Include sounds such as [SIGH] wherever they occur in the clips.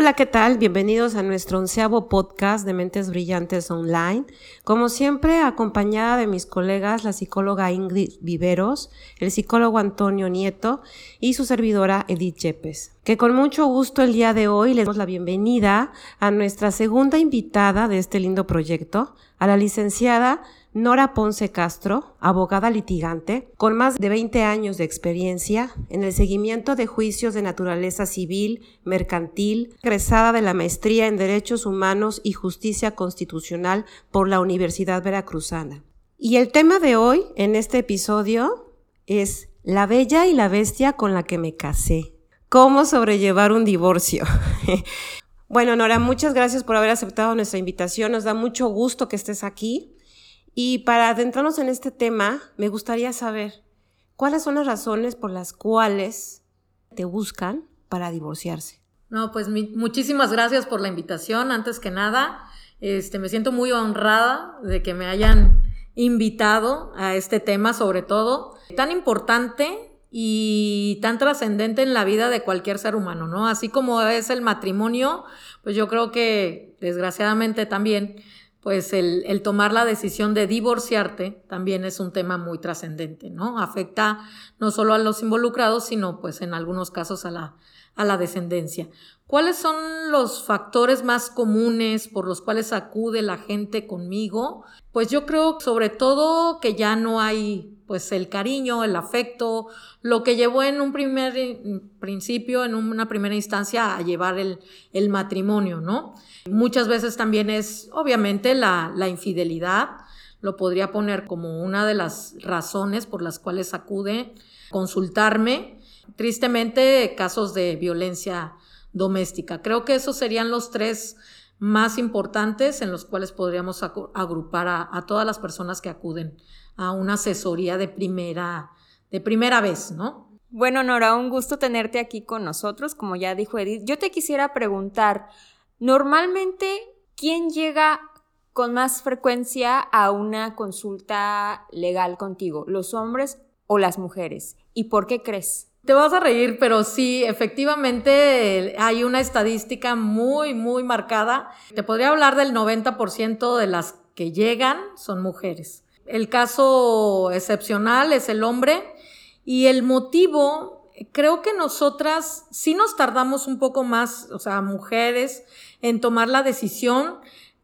Hola, ¿qué tal? Bienvenidos a nuestro onceavo podcast de Mentes Brillantes Online. Como siempre, acompañada de mis colegas, la psicóloga Ingrid Viveros, el psicólogo Antonio Nieto y su servidora Edith Yepes. Que con mucho gusto el día de hoy les damos la bienvenida a nuestra segunda invitada de este lindo proyecto, a la licenciada Nora Ponce Castro, abogada litigante, con más de 20 años de experiencia en el seguimiento de juicios de naturaleza civil, mercantil, egresada de la maestría en Derechos Humanos y Justicia Constitucional por la Universidad Veracruzana. Y el tema de hoy, en este episodio, es La bella y la bestia con la que me casé. ¿Cómo sobrellevar un divorcio? [LAUGHS] bueno, Nora, muchas gracias por haber aceptado nuestra invitación. Nos da mucho gusto que estés aquí. Y para adentrarnos en este tema, me gustaría saber cuáles son las razones por las cuales te buscan para divorciarse. No, pues muchísimas gracias por la invitación. Antes que nada, este, me siento muy honrada de que me hayan invitado a este tema, sobre todo, tan importante y tan trascendente en la vida de cualquier ser humano, ¿no? Así como es el matrimonio, pues yo creo que desgraciadamente también pues el, tomar la decisión de divorciarte también es un tema muy trascendente, ¿no? Afecta no solo a los involucrados, sino pues en algunos casos a la, a la descendencia. ¿Cuáles son los factores más comunes por los cuales acude la gente conmigo? Pues yo creo sobre todo que ya no hay pues el cariño, el afecto, lo que llevó en un primer principio, en una primera instancia a llevar el, el matrimonio, ¿no? Muchas veces también es obviamente la, la infidelidad, lo podría poner como una de las razones por las cuales acude consultarme. Tristemente, casos de violencia doméstica. Creo que esos serían los tres más importantes en los cuales podríamos agrupar a, todas las personas que acuden a una asesoría de primera, de primera vez, ¿no? Bueno, Nora, un gusto tenerte aquí con nosotros, como ya dijo Edith. Yo te quisiera preguntar, normalmente, ¿quién llega con más frecuencia a una consulta legal contigo? ¿Los hombres o las mujeres? ¿Y por qué crees? Te vas a reír, pero sí, efectivamente hay una estadística muy, muy marcada. Te podría hablar del 90% de las que llegan son mujeres. El caso excepcional es el hombre y el motivo, creo que nosotras sí nos tardamos un poco más, o sea, mujeres, en tomar la decisión,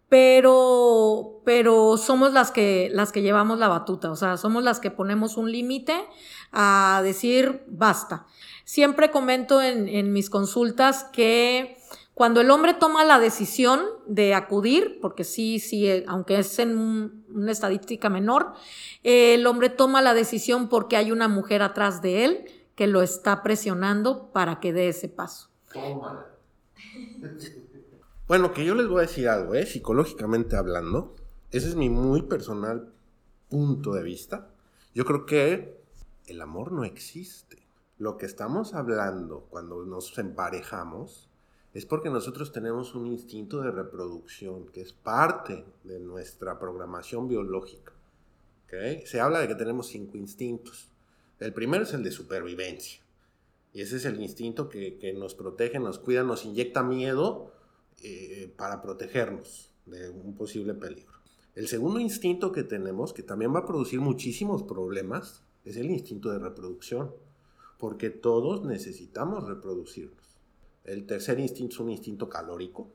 pero, pero somos las que, las que llevamos la batuta, o sea, somos las que ponemos un límite a decir basta. Siempre comento en, en mis consultas que cuando el hombre toma la decisión de acudir, porque sí, sí, eh, aunque es en una estadística menor, el hombre toma la decisión porque hay una mujer atrás de él que lo está presionando para que dé ese paso. [LAUGHS] Bueno, que yo les voy a decir algo, ¿eh? psicológicamente hablando, ese es mi muy personal punto de vista. Yo creo que el amor no existe. Lo que estamos hablando cuando nos emparejamos es porque nosotros tenemos un instinto de reproducción que es parte de nuestra programación biológica. Se habla de que tenemos cinco instintos. El primero es el de supervivencia. Y ese es el instinto que, nos protege, nos cuida, nos inyecta miedo eh, para protegernos de un posible peligro. El segundo instinto que tenemos, que también va a producir muchísimos problemas, es el instinto de reproducción. Porque todos necesitamos reproducirnos. El tercer instinto es un instinto calórico.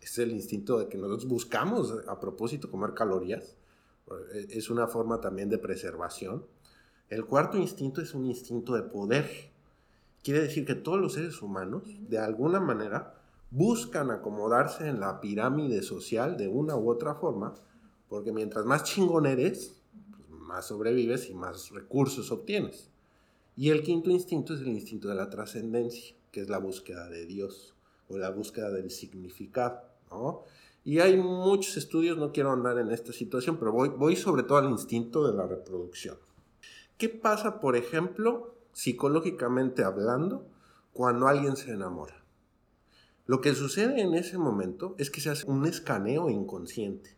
Es, el instinto de que nosotros buscamos a propósito comer calorías. Es una forma también de preservación. El cuarto instinto es un instinto de poder. Quiere decir que todos los seres humanos, de alguna manera, buscan acomodarse en la pirámide social de una u otra forma, porque mientras más chingón eres, más sobrevives y más recursos obtienes. Y el quinto instinto es el instinto de la trascendencia que es la búsqueda de Dios o la búsqueda del significado. Y hay muchos estudios, no quiero andar en esta situación, pero voy, voy sobre todo al instinto de la reproducción. ¿Qué pasa, por ejemplo, psicológicamente hablando, cuando alguien se enamora? Lo que sucede en ese momento es que se hace un escaneo inconsciente.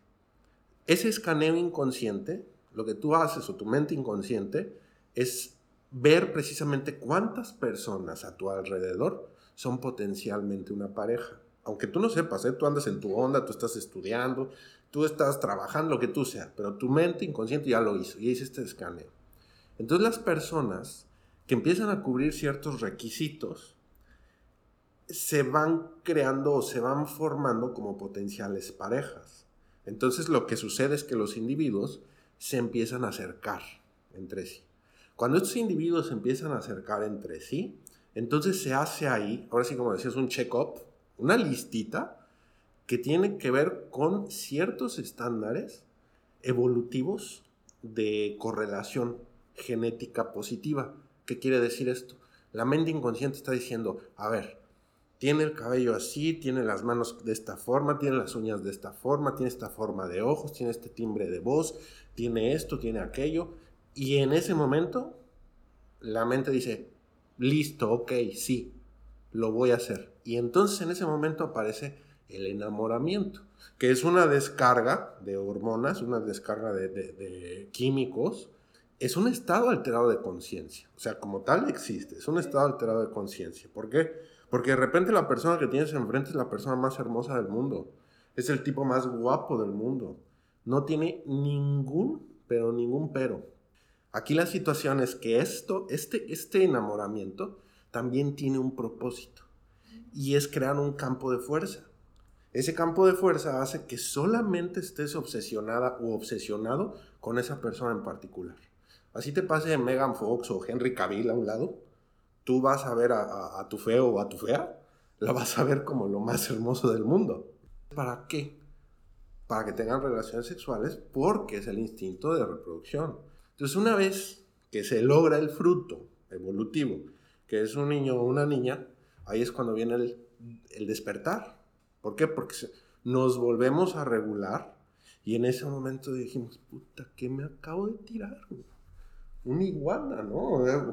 Ese escaneo inconsciente, lo que tú haces o tu mente inconsciente, es ver precisamente cuántas personas a tu alrededor son potencialmente una pareja. Aunque tú no sepas, ¿eh? tú andas en tu onda, tú estás estudiando, tú estás trabajando, lo que tú seas, pero tu mente inconsciente ya lo hizo, y hizo este escaneo. Entonces las personas que empiezan a cubrir ciertos requisitos se van creando o se van formando como potenciales parejas. Entonces lo que sucede es que los individuos se empiezan a acercar entre sí. Cuando estos individuos se empiezan a acercar entre sí, entonces se hace ahí, ahora sí como decías, un check-up, una listita que tiene que ver con ciertos estándares evolutivos de correlación genética positiva. ¿Qué quiere decir esto? La mente inconsciente está diciendo, a ver, tiene el cabello así, tiene las manos de esta forma, tiene las uñas de esta forma, tiene esta forma de ojos, tiene este timbre de voz, tiene esto, tiene aquello. Y en ese momento, la mente dice, listo, ok, sí, lo voy a hacer. Y entonces en ese momento aparece el enamoramiento, que es una descarga de hormonas, una descarga de, químicos, es un estado alterado de conciencia. O sea, como tal existe, es un estado alterado de conciencia. ¿Por qué? Porque de repente la persona que tienes enfrente es la persona más hermosa del mundo. Es el tipo más guapo del mundo. No tiene ningún, pero ningún pero. Aquí la situación es que esto, este, este enamoramiento también tiene un propósito. Y es crear un campo de fuerza. Ese campo de fuerza hace que solamente estés obsesionada o obsesionado con esa persona en particular. Así te pase Megan Fox o Henry Cavill a un lado, tú vas a ver a, tu feo o a tu fea, la vas a ver como lo más hermoso del mundo. ¿Para qué? Para que tengan relaciones sexuales porque es el instinto de reproducción. Entonces una vez que se logra el fruto evolutivo, que es un niño o una niña, ahí es cuando viene el, el despertar. ¿Por qué? Porque nos volvemos a regular y en ese momento dijimos, puta, ¿qué me acabo de tirar? Un iguana, ¿no?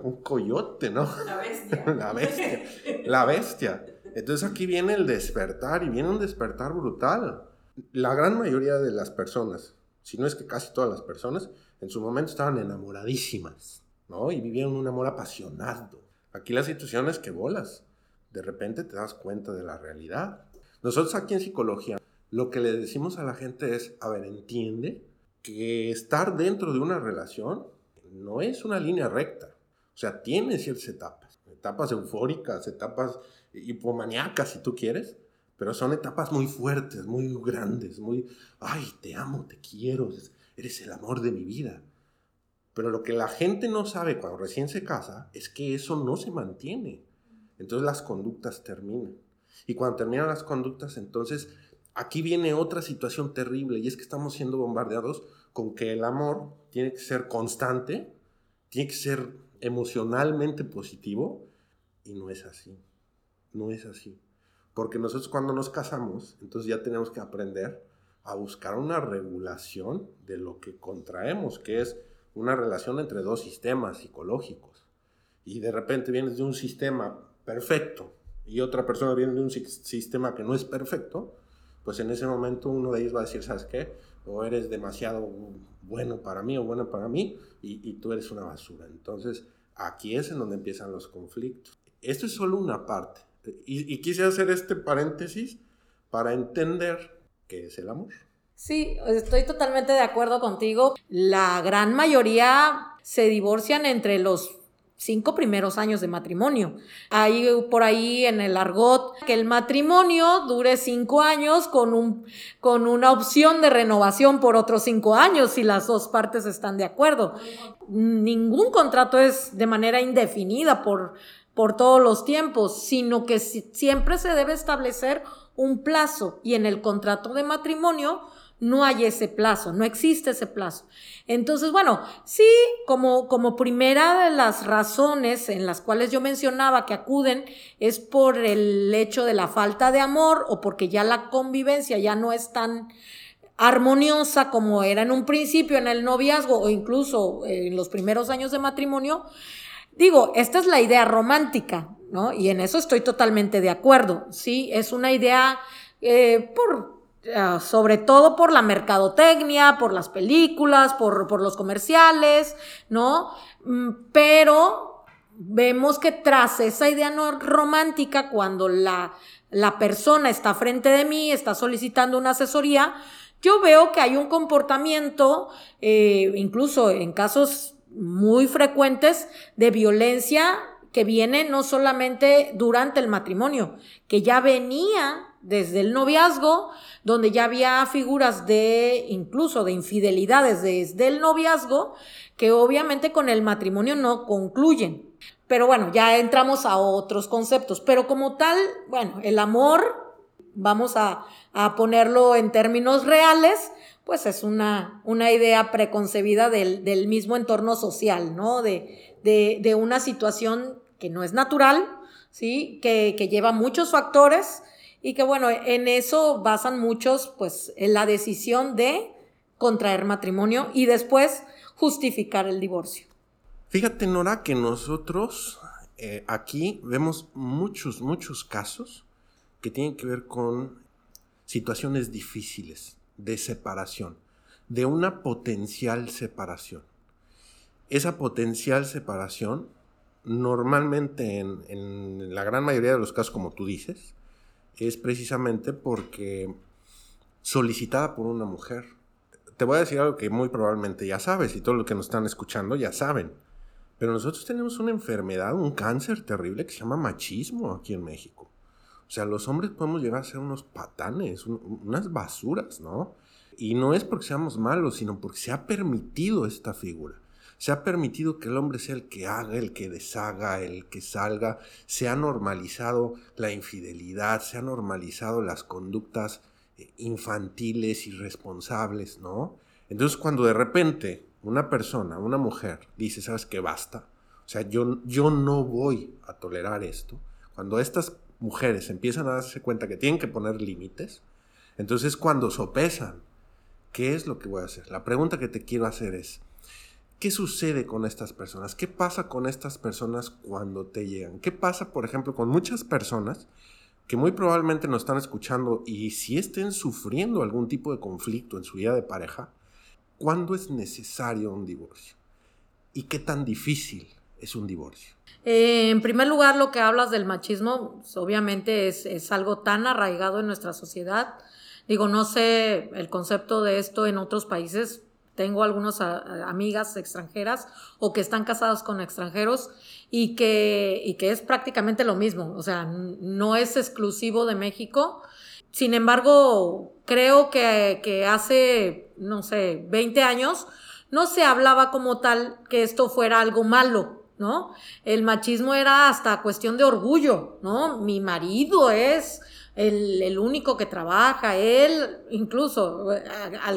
Un coyote, ¿no? La bestia. [LAUGHS] la bestia. La bestia. Entonces aquí viene el despertar y viene un despertar brutal. La gran mayoría de las personas, si no es que casi todas las personas, en su momento estaban enamoradísimas, ¿no? Y vivían un amor apasionado. Aquí la situación es que bolas. De repente te das cuenta de la realidad. Nosotros aquí en psicología lo que le decimos a la gente es, a ver, entiende que estar dentro de una relación no es una línea recta. O sea, tiene ciertas etapas. Etapas eufóricas, etapas hipomaníacas, si tú quieres. Pero son etapas muy fuertes, muy grandes, muy, ay, te amo, te quiero, eres el amor de mi vida. Pero lo que la gente no sabe cuando recién se casa es que eso no se mantiene. Entonces las conductas terminan. Y cuando terminan las conductas, entonces aquí viene otra situación terrible y es que estamos siendo bombardeados con que el amor tiene que ser constante, tiene que ser emocionalmente positivo y no es así. No es así. Porque nosotros cuando nos casamos, entonces ya tenemos que aprender a buscar una regulación de lo que contraemos, que es una relación entre dos sistemas psicológicos. Y de repente vienes de un sistema perfecto, y otra persona viene de un sistema que no es perfecto, pues en ese momento uno de ellos va a decir, ¿sabes qué? O eres demasiado bueno para mí o bueno para mí y, tú eres una basura. Entonces, aquí es en donde empiezan los conflictos. Esto es solo una parte. Y, y quise hacer este paréntesis para entender qué es el amor. Sí, estoy totalmente de acuerdo contigo. La gran mayoría se divorcian entre los cinco primeros años de matrimonio. Hay por ahí en el argot que el matrimonio dure cinco años con, un, con una opción de renovación por otros cinco años si las dos partes están de acuerdo. Ningún contrato es de manera indefinida por, por todos los tiempos, sino que siempre se debe establecer un plazo y en el contrato de matrimonio no hay ese plazo, no existe ese plazo. Entonces, bueno, sí, como, como primera de las razones en las cuales yo mencionaba que acuden es por el hecho de la falta de amor o porque ya la convivencia ya no es tan armoniosa como era en un principio en el noviazgo o incluso en los primeros años de matrimonio. Digo, esta es la idea romántica, ¿no? Y en eso estoy totalmente de acuerdo, ¿sí? Es una idea eh, por Ah, sobre todo por la mercadotecnia, por las películas, por, los comerciales, ¿no? Mm, pero vemos que tras esa idea no romántica, cuando la la persona está frente de mí, está solicitando una asesoría, yo veo que hay un comportamiento, eh, incluso en casos muy frecuentes, de violencia que viene no solamente durante el matrimonio, que ya venía desde el noviazgo, donde ya había figuras de incluso de infidelidades desde el noviazgo, que obviamente con el matrimonio no concluyen. Pero bueno, ya entramos a otros conceptos. Pero como tal, bueno, el amor, vamos a, ponerlo en términos reales, pues es una, una idea preconcebida del, mismo entorno social, ¿no? De, de, una situación que no es natural, ¿sí? Que, que lleva muchos factores y que bueno, en eso basan muchos, pues, en la decisión de contraer matrimonio y después justificar el divorcio. Fíjate, Nora, que nosotros eh, aquí vemos muchos, muchos casos que tienen que ver con situaciones difíciles de separación, de una potencial separación. Esa potencial separación, normalmente en, en la gran mayoría de los casos, como tú dices, es precisamente porque solicitada por una mujer. Te voy a decir algo que muy probablemente ya sabes y todos los que nos están escuchando ya saben. Pero nosotros tenemos una enfermedad, un cáncer terrible que se llama machismo aquí en México. O sea, los hombres podemos llegar a ser unos patanes, unas basuras, ¿no? Y no es porque seamos malos, sino porque se ha permitido esta figura. Se ha permitido que el hombre sea el que haga, el que deshaga, el que salga. Se ha normalizado la infidelidad, se ha normalizado las conductas eh, infantiles, irresponsables, ¿no? Entonces cuando de repente una persona, una mujer, dice, ¿sabes qué? Basta. O sea, yo, yo no voy a tolerar esto. Cuando estas mujeres empiezan a darse cuenta que tienen que poner límites, entonces cuando sopesan, ¿qué es lo que voy a hacer? La pregunta que te quiero hacer es, ¿Qué sucede con estas personas? ¿Qué pasa con estas personas cuando te llegan? ¿Qué pasa, por ejemplo, con muchas personas que muy probablemente nos están escuchando y si estén sufriendo algún tipo de conflicto en su vida de pareja? ¿Cuándo es necesario un divorcio? ¿Y qué tan difícil es un divorcio? Eh, en primer lugar, lo que hablas del machismo, pues, obviamente es, es algo tan arraigado en nuestra sociedad. Digo, no sé el concepto de esto en otros países, tengo algunas amigas extranjeras o que están casadas con extranjeros y que, y que es prácticamente lo mismo, o sea, no es exclusivo de México. Sin embargo, creo que, que hace, no sé, 20 años no se hablaba como tal que esto fuera algo malo, ¿no? El machismo era hasta cuestión de orgullo, ¿no? Mi marido es el, único que trabaja, él, incluso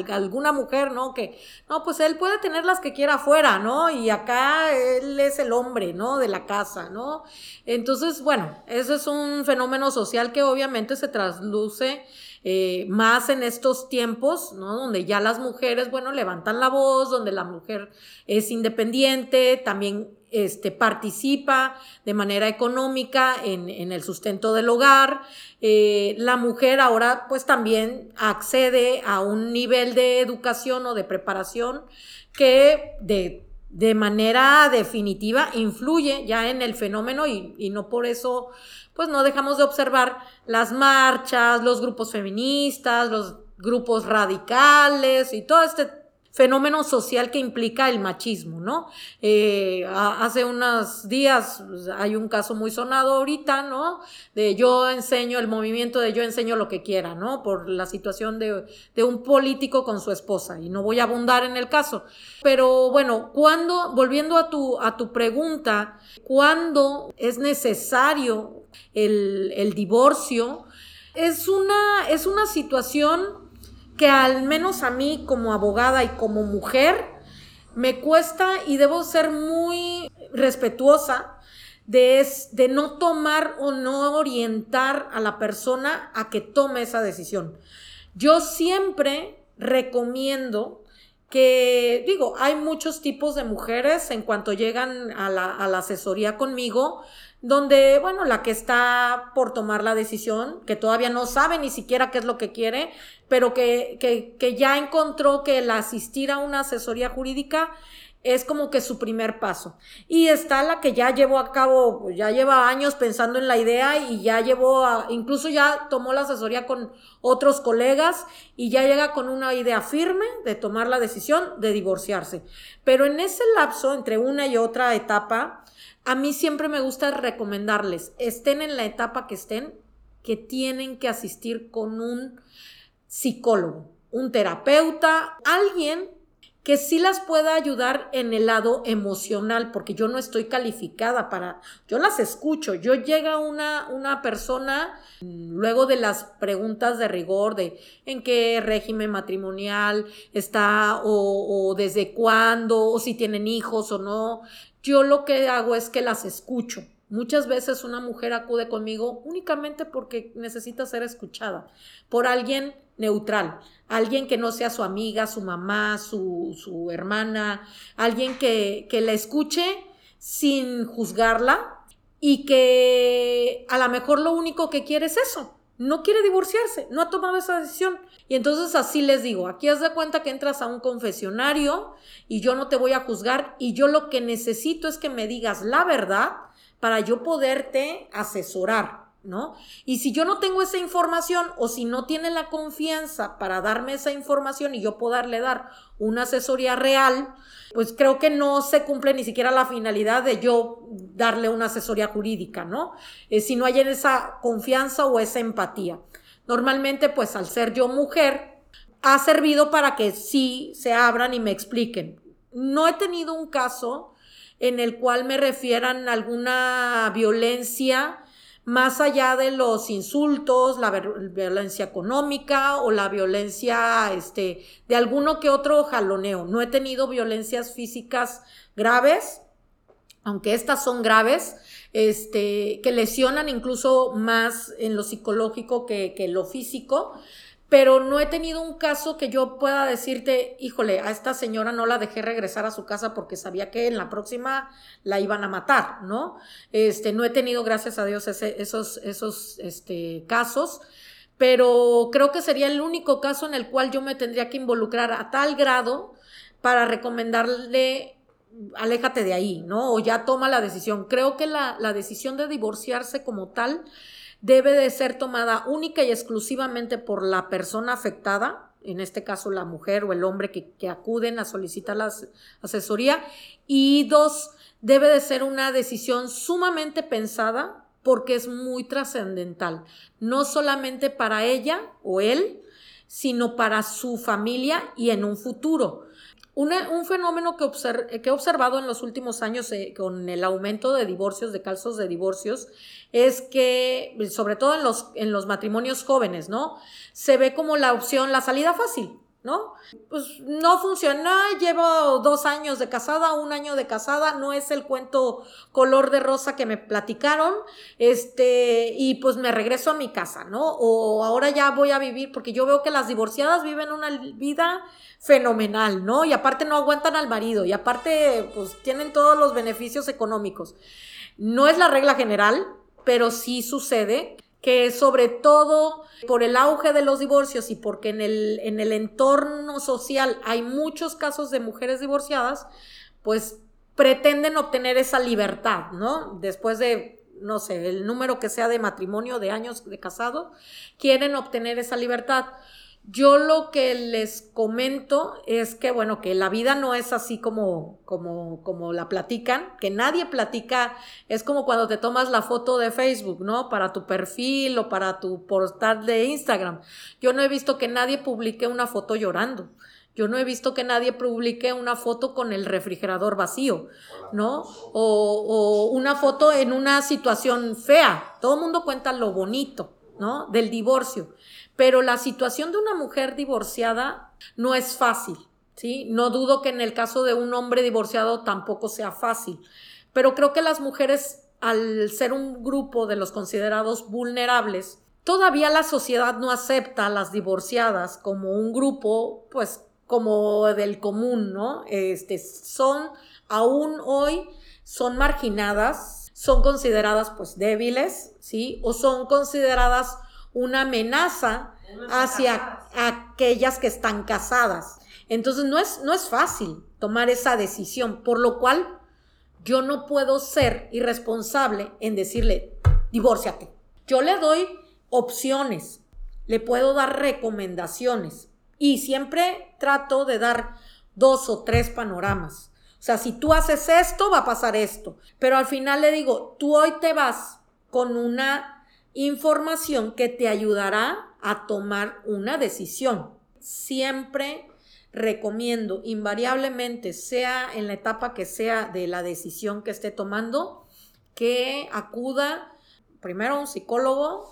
alguna mujer, ¿no? Que, no, pues él puede tener las que quiera afuera, ¿no? Y acá él es el hombre, ¿no? De la casa, ¿no? Entonces, bueno, eso es un fenómeno social que obviamente se trasluce eh, más en estos tiempos, ¿no? Donde ya las mujeres, bueno, levantan la voz, donde la mujer es independiente, también este, participa de manera económica en, el sustento del hogar. Eh, la mujer ahora pues también accede a un nivel de educación o de preparación que de, de manera definitiva influye ya en el fenómeno y, y no por eso pues no dejamos de observar las marchas, los grupos feministas, los grupos radicales y todo este fenómeno social que implica el machismo, ¿no? Eh, hace unos días pues, hay un caso muy sonado ahorita, ¿no? De yo enseño el movimiento de yo enseño lo que quiera, ¿no? Por la situación de, de un político con su esposa, y no voy a abundar en el caso. Pero bueno, cuando, volviendo a tu, a tu pregunta, ¿cuándo es necesario el, el divorcio? Es una, es una situación que al menos a mí como abogada y como mujer me cuesta y debo ser muy respetuosa de, de no tomar o no orientar a la persona a que tome esa decisión. Yo siempre recomiendo que, digo, hay muchos tipos de mujeres en cuanto llegan a la, a la asesoría conmigo, donde, bueno, la que está por tomar la decisión, que todavía no sabe ni siquiera qué es lo que quiere, pero que, que, que ya encontró que el asistir a una asesoría jurídica es como que su primer paso. Y está la que ya llevó a cabo, pues, ya lleva años pensando en la idea y ya llevó a, incluso ya tomó la asesoría con otros colegas y ya llega con una idea firme de tomar la decisión de divorciarse. Pero en ese lapso, entre una y otra etapa, a mí siempre me gusta recomendarles, estén en la etapa que estén, que tienen que asistir con un psicólogo, un terapeuta, alguien que sí las pueda ayudar en el lado emocional, porque yo no estoy calificada para, yo las escucho, yo llega una, una persona, luego de las preguntas de rigor de en qué régimen matrimonial está o, o desde cuándo, o si tienen hijos o no, yo lo que hago es que las escucho. Muchas veces una mujer acude conmigo únicamente porque necesita ser escuchada por alguien neutral, alguien que no sea su amiga, su mamá, su, su hermana, alguien que, que la escuche sin juzgarla y que a lo mejor lo único que quiere es eso, no quiere divorciarse, no ha tomado esa decisión. Y entonces así les digo, aquí haz de cuenta que entras a un confesionario y yo no te voy a juzgar y yo lo que necesito es que me digas la verdad para yo poderte asesorar. ¿no? Y si yo no tengo esa información o si no tiene la confianza para darme esa información y yo poderle dar una asesoría real, pues creo que no se cumple ni siquiera la finalidad de yo darle una asesoría jurídica, ¿no? Eh, si no hay esa confianza o esa empatía. Normalmente, pues al ser yo mujer, ha servido para que sí se abran y me expliquen. No he tenido un caso en el cual me refieran alguna violencia más allá de los insultos, la violencia económica o la violencia este, de alguno que otro jaloneo. No he tenido violencias físicas graves, aunque estas son graves, este, que lesionan incluso más en lo psicológico que, que lo físico pero no he tenido un caso que yo pueda decirte, híjole, a esta señora no la dejé regresar a su casa porque sabía que en la próxima la iban a matar, ¿no? Este, no he tenido, gracias a Dios, esos, esos este, casos, pero creo que sería el único caso en el cual yo me tendría que involucrar a tal grado para recomendarle aléjate de ahí, ¿no? O ya toma la decisión. Creo que la, la decisión de divorciarse como tal debe de ser tomada única y exclusivamente por la persona afectada, en este caso la mujer o el hombre que, acuden a solicitar la asesoría. Y dos, debe de ser una decisión sumamente pensada porque es muy trascendental, no solamente para ella o él, sino para su familia y en un futuro un fenómeno que, que, he observado en los últimos años eh, con el aumento de divorcios, de casos de divorcios, es que, sobre todo en los, en los matrimonios jóvenes, ¿no? Se ve como la opción, la salida fácil. ¿No? Pues no funciona, llevo dos años de casada, un año de casada, no es el cuento color de rosa que me platicaron, este, y pues me regreso a mi casa, ¿no? O ahora ya voy a vivir, porque yo veo que las divorciadas viven una vida fenomenal, ¿no? Y aparte no aguantan al marido, y aparte pues tienen todos los beneficios económicos. No es la regla general, pero sí sucede que sobre todo por el auge de los divorcios y porque en el, en el entorno social hay muchos casos de mujeres divorciadas, pues pretenden obtener esa libertad, ¿no? Después de, no sé, el número que sea de matrimonio, de años de casado, quieren obtener esa libertad. Yo lo que les comento es que, bueno, que la vida no es así como, como, como la platican, que nadie platica, es como cuando te tomas la foto de Facebook, ¿no? Para tu perfil o para tu portal de Instagram. Yo no he visto que nadie publique una foto llorando. Yo no he visto que nadie publique una foto con el refrigerador vacío, ¿no? O, o una foto en una situación fea. Todo el mundo cuenta lo bonito, ¿no? Del divorcio. Pero la situación de una mujer divorciada no es fácil, ¿sí? No dudo que en el caso de un hombre divorciado tampoco sea fácil, pero creo que las mujeres, al ser un grupo de los considerados vulnerables, todavía la sociedad no acepta a las divorciadas como un grupo, pues, como del común, ¿no? Este, son, aún hoy, son marginadas, son consideradas, pues, débiles, ¿sí? O son consideradas una amenaza hacia aquellas que están casadas. Entonces no es, no es fácil tomar esa decisión, por lo cual yo no puedo ser irresponsable en decirle, divórciate. Yo le doy opciones, le puedo dar recomendaciones y siempre trato de dar dos o tres panoramas. Sea, si tú haces esto, va a pasar esto. Pero al final le digo, tú hoy te vas con una información que te ayudará a tomar una decisión. Siempre recomiendo invariablemente, sea en la etapa que sea de la decisión que esté tomando, que acuda primero a un psicólogo,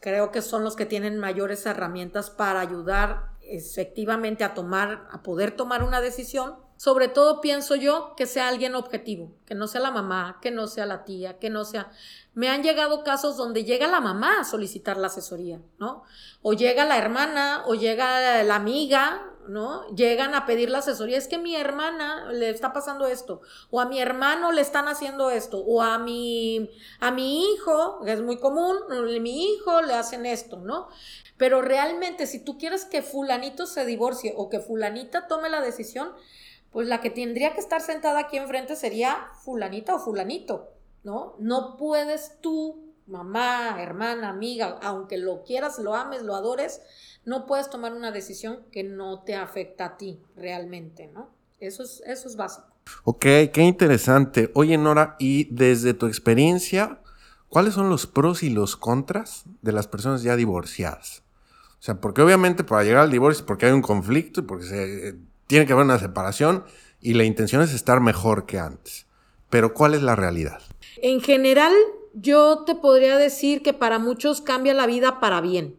creo que son los que tienen mayores herramientas para ayudar efectivamente a tomar, a poder tomar una decisión. Sobre todo pienso yo que sea alguien objetivo, que no sea la mamá, que no sea la tía, que no sea... Me han llegado casos donde llega la mamá a solicitar la asesoría, ¿no? O llega la hermana, o llega la amiga, ¿no? Llegan a pedir la asesoría, es que mi hermana le está pasando esto, o a mi hermano le están haciendo esto, o a mi, a mi hijo, que es muy común, mi hijo le hacen esto, ¿no? Pero realmente si tú quieres que fulanito se divorcie o que fulanita tome la decisión, pues la que tendría que estar sentada aquí enfrente sería fulanita o fulanito, ¿no? No puedes tú, mamá, hermana, amiga, aunque lo quieras, lo ames, lo adores, no puedes tomar una decisión que no te afecta a ti realmente, ¿no? Eso es, eso es básico. Ok, qué interesante. Oye, Nora, y desde tu experiencia, ¿cuáles son los pros y los contras de las personas ya divorciadas? O sea, porque obviamente para llegar al divorcio, porque hay un conflicto y porque se, eh, tiene que haber una separación y la intención es estar mejor que antes. Pero ¿cuál es la realidad? En general, yo te podría decir que para muchos cambia la vida para bien.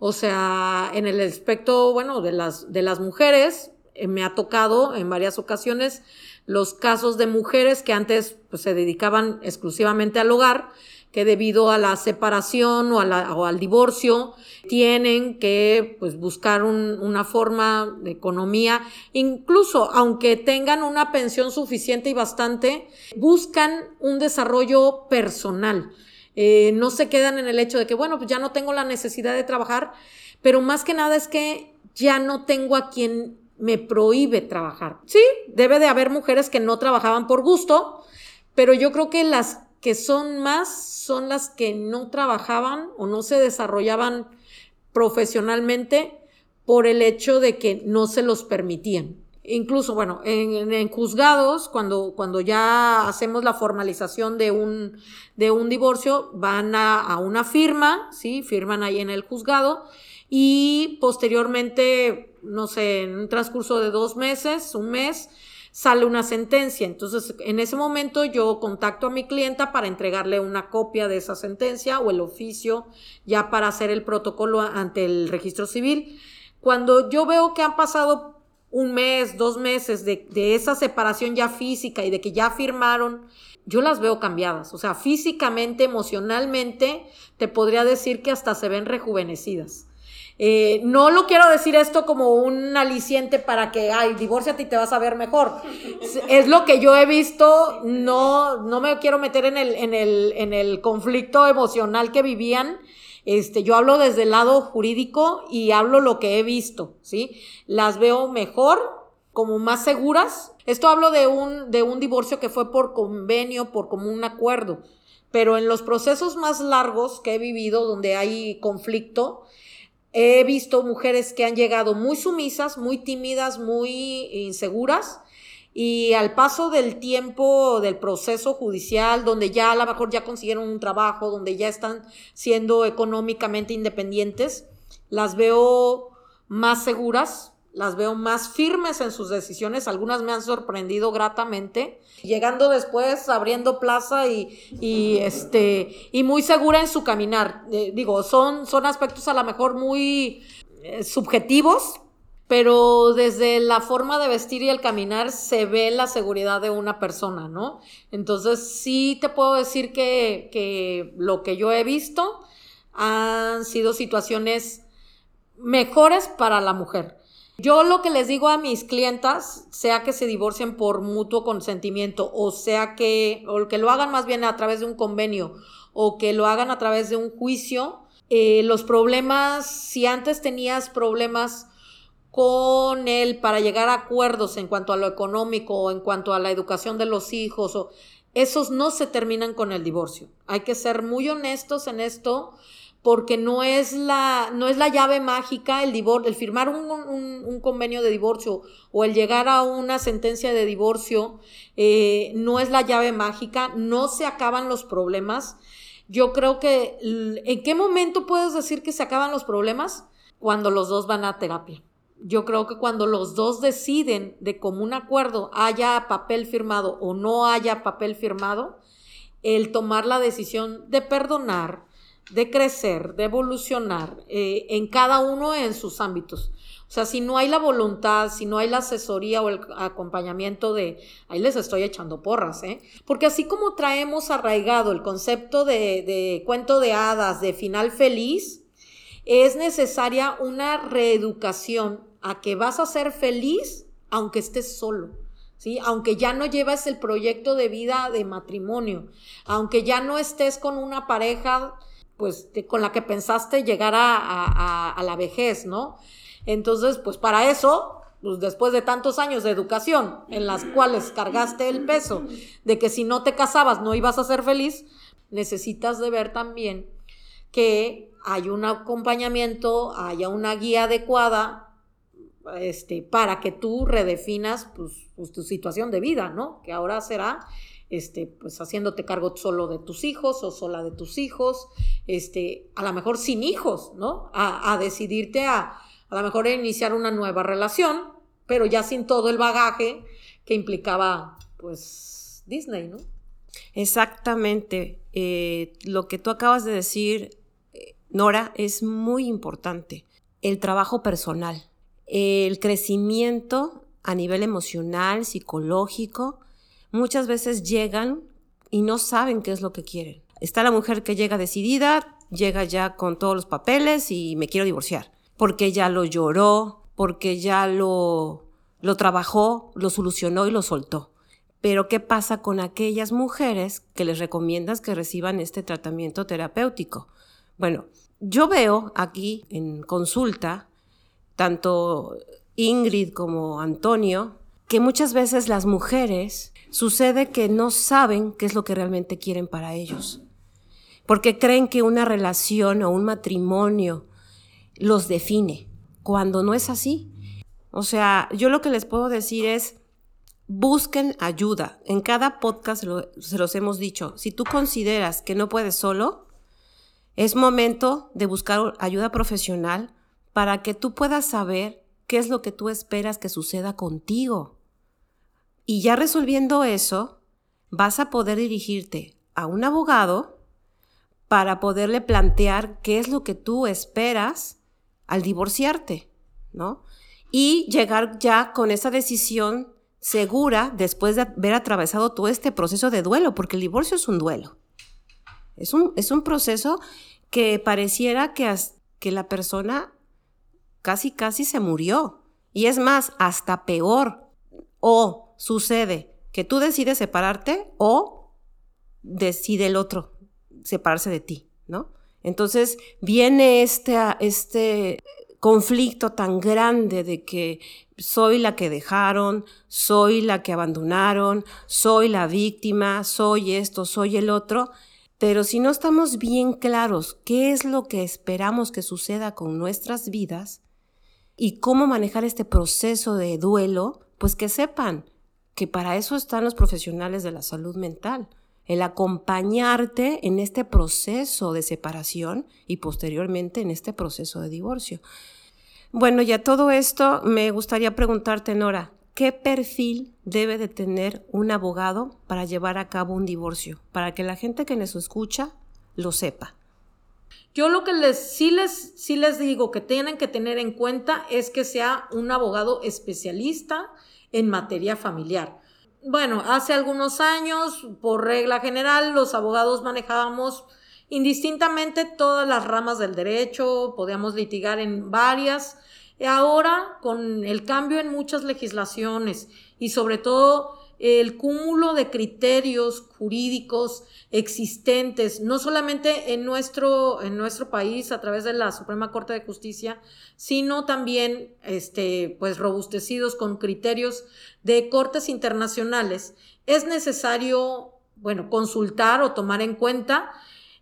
O sea, en el aspecto, bueno, de las, de las mujeres, eh, me ha tocado en varias ocasiones los casos de mujeres que antes pues, se dedicaban exclusivamente al hogar, que debido a la separación o, al divorcio tienen que pues, buscar una forma de economía, incluso aunque tengan una pensión suficiente y bastante, buscan un desarrollo personal. Eh, no se quedan en el hecho de que, bueno, pues ya no tengo la necesidad de trabajar, pero más que nada es que ya no tengo a quien me prohíbe trabajar. Sí, debe de haber mujeres que no trabajaban por gusto, pero yo creo que las que son más son las que no trabajaban o no se desarrollaban profesionalmente por el hecho de que no se los permitían. Incluso, bueno, en, juzgados, cuando, cuando ya hacemos la formalización de un, de un divorcio, van a, a una firma, ¿sí? Firman ahí en el juzgado y posteriormente, no sé, en un transcurso de dos meses, un mes, sale una sentencia. Entonces, en ese momento yo contacto a mi clienta para entregarle una copia de esa sentencia o el oficio ya para hacer el protocolo ante el registro civil. Cuando yo veo que han pasado un mes, dos meses de, esa separación ya física y de que ya firmaron, yo las veo cambiadas. O sea, físicamente, emocionalmente, te podría decir que hasta se ven rejuvenecidas. Eh, no lo quiero decir esto como un aliciente para que, ay, divórciate y te vas a ver mejor. Es lo que yo he visto, no, no me quiero meter en el, en el, en el conflicto emocional que vivían este, yo hablo desde el lado jurídico y hablo lo que he visto, ¿sí? Las veo mejor, como más seguras. Esto hablo de un, de un divorcio que fue por convenio, por común acuerdo. Pero en los procesos más largos que he vivido, donde hay conflicto, he visto mujeres que han llegado muy sumisas, muy tímidas, muy inseguras, y al paso del tiempo del proceso judicial, donde ya a lo mejor ya consiguieron un trabajo, donde ya están siendo económicamente independientes, las veo más seguras, las veo más firmes en sus decisiones, algunas me han sorprendido gratamente, llegando después, abriendo plaza y, este, y muy segura en su caminar. Eh, digo, son, son aspectos a lo mejor muy eh, subjetivos, pero desde la forma de vestir y el caminar se ve la seguridad de una persona, ¿no? Entonces sí te puedo decir que, que lo que yo he visto han sido situaciones mejores para la mujer. Yo lo que les digo a mis clientas, sea que se divorcien por mutuo consentimiento o sea que, o que lo hagan más bien a través de un convenio o que lo hagan a través de un juicio, eh, los problemas, si antes tenías problemas con él para llegar a acuerdos en cuanto a lo económico o en cuanto a la educación de los hijos o esos no se terminan con el divorcio. Hay que ser muy honestos en esto porque no es la, no es la llave mágica el, el firmar un, convenio de divorcio o el llegar a una sentencia de divorcio, eh, no es la llave mágica, no se acaban los problemas. Yo creo que, ¿en qué momento puedes decir que se acaban los problemas? Cuando los dos van a terapia. Yo creo que cuando los dos deciden de común acuerdo, haya papel firmado o no haya papel firmado, el tomar la decisión de perdonar, de crecer, de evolucionar eh, en cada uno en sus ámbitos. O sea, si no hay la voluntad, si no hay la asesoría o el acompañamiento de, ahí les estoy echando porras, ¿eh? Porque así como traemos arraigado el concepto de, de cuento de hadas, de final feliz, es necesaria una reeducación a que vas a ser feliz aunque estés solo. ¿Sí? Aunque ya no llevas el proyecto de vida de matrimonio, aunque ya no estés con una pareja pues con la que pensaste llegar a, la vejez, ¿no? Entonces, pues para eso, pues después de tantos años de educación en las cuales cargaste el peso de que si no te casabas no ibas a ser feliz, necesitas de ver también que hay un acompañamiento, haya una guía adecuada este, para que tú redefinas pues, pues tu situación de vida, ¿no? Que ahora será este, pues haciéndote cargo solo de tus hijos o sola de tus hijos, este, a lo mejor sin hijos, ¿no? A, decidirte a, a lo mejor iniciar una nueva relación, pero ya sin todo el bagaje que implicaba, pues, Disney, ¿no? Exactamente. Eh, lo que tú acabas de decir, eh, Nora, es muy importante. El trabajo personal, el crecimiento a nivel emocional, psicológico, muchas veces llegan y no saben qué es lo que quieren. Está la mujer que llega decidida, llega ya con todos los papeles y me quiero divorciar, porque ya lo lloró, porque ya lo, lo trabajó, lo solucionó y lo soltó. Pero ¿qué pasa con aquellas mujeres que les recomiendas que reciban este tratamiento terapéutico? Bueno, yo veo aquí en consulta, tanto Ingrid como Antonio, que muchas veces las mujeres sucede que no saben qué es lo que realmente quieren para ellos, porque creen que una relación o un matrimonio los define, cuando no es así. O sea, yo lo que les puedo decir es, busquen ayuda. En cada podcast se los hemos dicho, si tú consideras que no puedes solo, es momento de buscar ayuda profesional para que tú puedas saber qué es lo que tú esperas que suceda contigo. Y ya resolviendo eso, vas a poder dirigirte a un abogado para poderle plantear qué es lo que tú esperas al divorciarte, ¿no? Y llegar ya con esa decisión segura después de haber atravesado todo este proceso de duelo, porque el divorcio es un duelo. Es un, es un proceso que pareciera que, que la persona casi, casi se murió. Y es más, hasta peor. O sucede que tú decides separarte o decide el otro separarse de ti, ¿no? Entonces viene este, este conflicto tan grande de que soy la que dejaron, soy la que abandonaron, soy la víctima, soy esto, soy el otro. Pero si no estamos bien claros qué es lo que esperamos que suceda con nuestras vidas y cómo manejar este proceso de duelo, pues que sepan que para eso están los profesionales de la salud mental, el acompañarte en este proceso de separación y posteriormente en este proceso de divorcio. Bueno, ya todo esto me gustaría preguntarte, Nora, ¿qué perfil debe de tener un abogado para llevar a cabo un divorcio? Para que la gente que nos escucha lo sepa. Yo lo que les sí les sí les digo que tienen que tener en cuenta es que sea un abogado especialista en materia familiar. Bueno, hace algunos años, por regla general, los abogados manejábamos indistintamente todas las ramas del derecho, podíamos litigar en varias. Ahora, con el cambio en muchas legislaciones y sobre todo el cúmulo de criterios jurídicos existentes, no solamente en nuestro, en nuestro país a través de la Suprema Corte de Justicia, sino también este, pues, robustecidos con criterios de cortes internacionales, es necesario, bueno, consultar o tomar en cuenta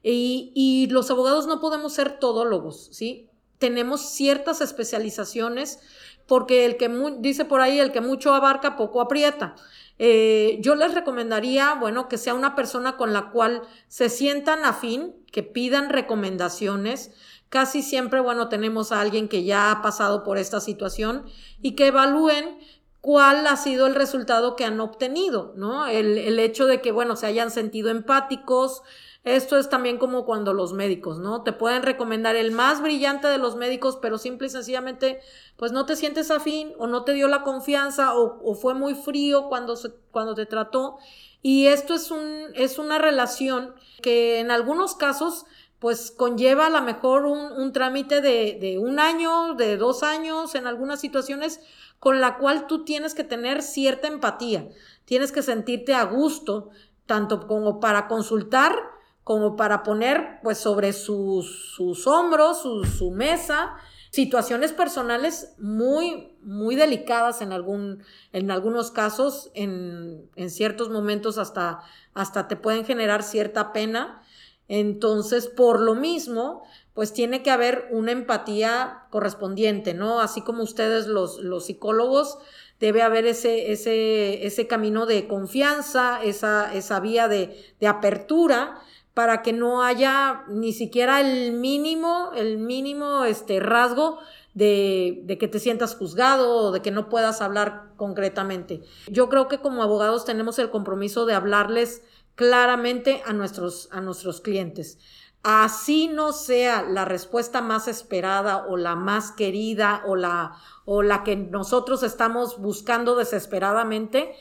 y, y los abogados no podemos ser todólogos, ¿sí? Tenemos ciertas especializaciones porque el que dice por ahí, el que mucho abarca, poco aprieta. Eh, yo les recomendaría, bueno, que sea una persona con la cual se sientan afín, que pidan recomendaciones. Casi siempre, bueno, tenemos a alguien que ya ha pasado por esta situación y que evalúen cuál ha sido el resultado que han obtenido, ¿no? El, el hecho de que, bueno, se hayan sentido empáticos, esto es también como cuando los médicos, ¿no? Te pueden recomendar el más brillante de los médicos, pero simple y sencillamente, pues no te sientes afín o no te dio la confianza o, fue muy frío cuando, cuando te trató. Y esto es, un, es una relación que en algunos casos pues conlleva a lo mejor un, trámite de, de, un año, de dos años, en algunas situaciones, con la cual tú tienes que tener cierta empatía, tienes que sentirte a gusto, tanto como para consultar como para poner pues sobre sus, sus hombros, su, mesa, situaciones personales muy, muy delicadas en, algún, en algunos casos, en, en, ciertos momentos hasta, hasta te pueden generar cierta pena. Entonces, por lo mismo, pues tiene que haber una empatía correspondiente, ¿no? Así como ustedes los, los psicólogos, debe haber ese, ese, ese camino de confianza, esa, esa vía de, de apertura para que no haya ni siquiera el mínimo, el mínimo este, rasgo de, de, que te sientas juzgado o de que no puedas hablar concretamente. Yo creo que como abogados tenemos el compromiso de hablarles claramente a nuestros, a nuestros clientes. Así no sea la respuesta más esperada o la más querida o la, o la que nosotros estamos buscando desesperadamente,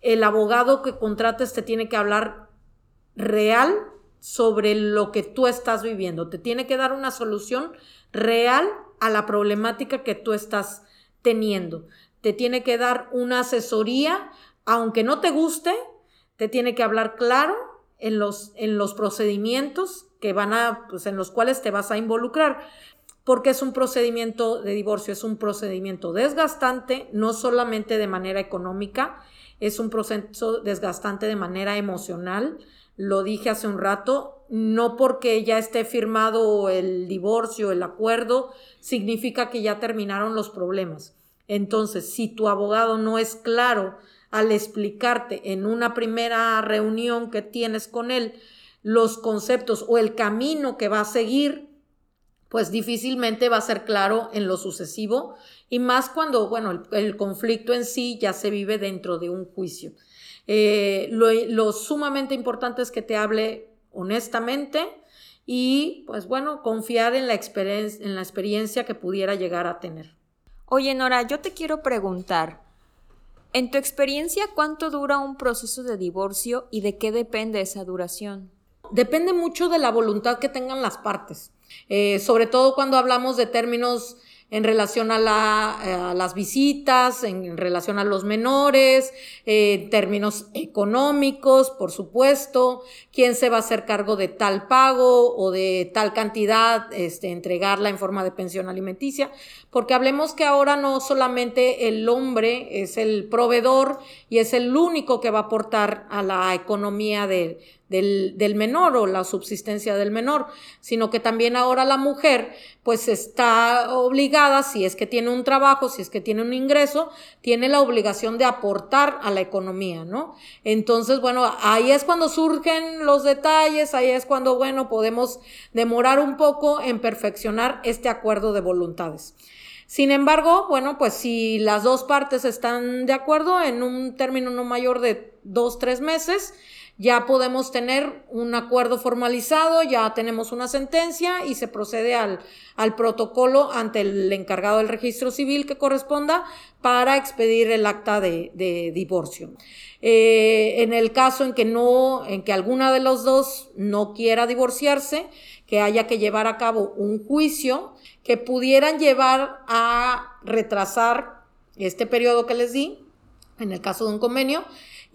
el abogado que contrates te tiene que hablar real sobre lo que tú estás viviendo. Te tiene que dar una solución real a la problemática que tú estás teniendo. Te tiene que dar una asesoría, aunque no te guste, te tiene que hablar claro en los, en los procedimientos que van a, pues, en los cuales te vas a involucrar. Porque es un procedimiento de divorcio, es un procedimiento desgastante, no solamente de manera económica, es un proceso desgastante de manera emocional, lo dije hace un rato, no porque ya esté firmado el divorcio, el acuerdo, significa que ya terminaron los problemas. Entonces, si tu abogado no es claro al explicarte en una primera reunión que tienes con él los conceptos o el camino que va a seguir, pues difícilmente va a ser claro en lo sucesivo y más cuando, bueno, el, el conflicto en sí ya se vive dentro de un juicio. Eh, lo, sumamente importante es que te hable honestamente y, pues bueno, confiar en la, en la experiencia que pudiera llegar a tener. Oye, Nora, yo te quiero preguntar, en tu experiencia, ¿cuánto dura un proceso de divorcio y de qué depende esa duración? Depende mucho de la voluntad que tengan las partes, eh, sobre todo cuando hablamos de términos en relación a, la, las visitas, en relación a los menores, en términos económicos, por supuesto, quién se va a hacer cargo de tal pago o de tal cantidad, este, entregarla en forma de pensión alimenticia, porque hablemos que ahora no solamente el hombre es el proveedor y es el único que va a aportar a la economía de, del, menor o la subsistencia del menor, sino que también ahora la mujer pues está obligada, si es que tiene un trabajo, si es que tiene un ingreso, tiene la obligación de aportar a la economía, ¿no? Entonces, bueno, ahí es cuando surgen los detalles, ahí es cuando, bueno, podemos demorar un poco en perfeccionar este acuerdo de voluntades. Sin embargo, bueno, pues si las dos partes están de acuerdo en un término no mayor de dos, tres meses, ya podemos tener un acuerdo formalizado, ya tenemos una sentencia y se procede al, al protocolo ante el encargado del registro civil que corresponda para expedir el acta de, divorcio. Eh, en el caso en que no, en que alguna de los dos no quiera divorciarse, que haya que llevar a cabo un juicio que pudieran llevar a retrasar este periodo que les di, en el caso de un convenio,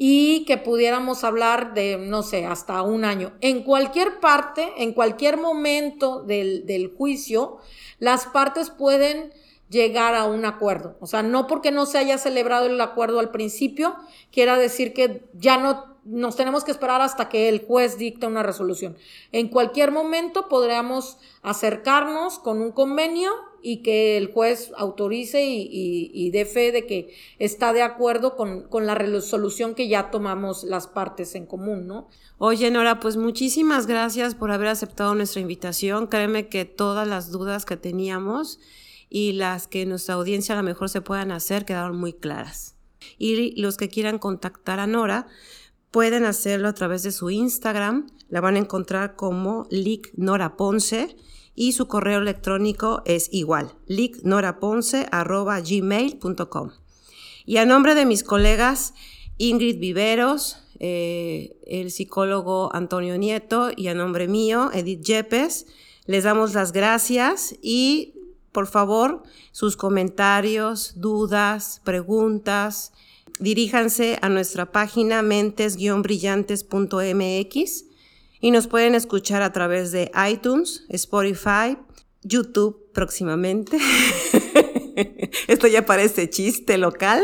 y que pudiéramos hablar de, no sé, hasta un año. En cualquier parte, en cualquier momento del, del juicio, las partes pueden llegar a un acuerdo. O sea, no porque no se haya celebrado el acuerdo al principio, quiera decir que ya no nos tenemos que esperar hasta que el juez dicte una resolución. En cualquier momento podríamos acercarnos con un convenio y que el juez autorice y, dé fe de que está de acuerdo con, con, la resolución que ya tomamos las partes en común, ¿no? Oye, Nora, pues muchísimas gracias por haber aceptado nuestra invitación. Créeme que todas las dudas que teníamos y las que nuestra audiencia a lo mejor se puedan hacer quedaron muy claras. Y los que quieran contactar a Nora, pueden hacerlo a través de su Instagram. La van a encontrar como Lic Nora Ponce y su correo electrónico es igual, licnoraponce.gmail.com. Y a nombre de mis colegas Ingrid Viveros, eh, el psicólogo Antonio Nieto y a nombre mío, Edith Yepes, les damos las gracias y por favor, sus comentarios, dudas, preguntas, diríjanse a nuestra página mentes-brillantes.mx y nos pueden escuchar a través de iTunes, Spotify, YouTube próximamente. [LAUGHS] Esto ya parece chiste local.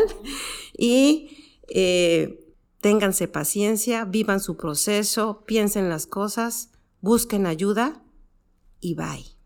Y eh, ténganse paciencia, vivan su proceso, piensen las cosas, busquen ayuda y bye.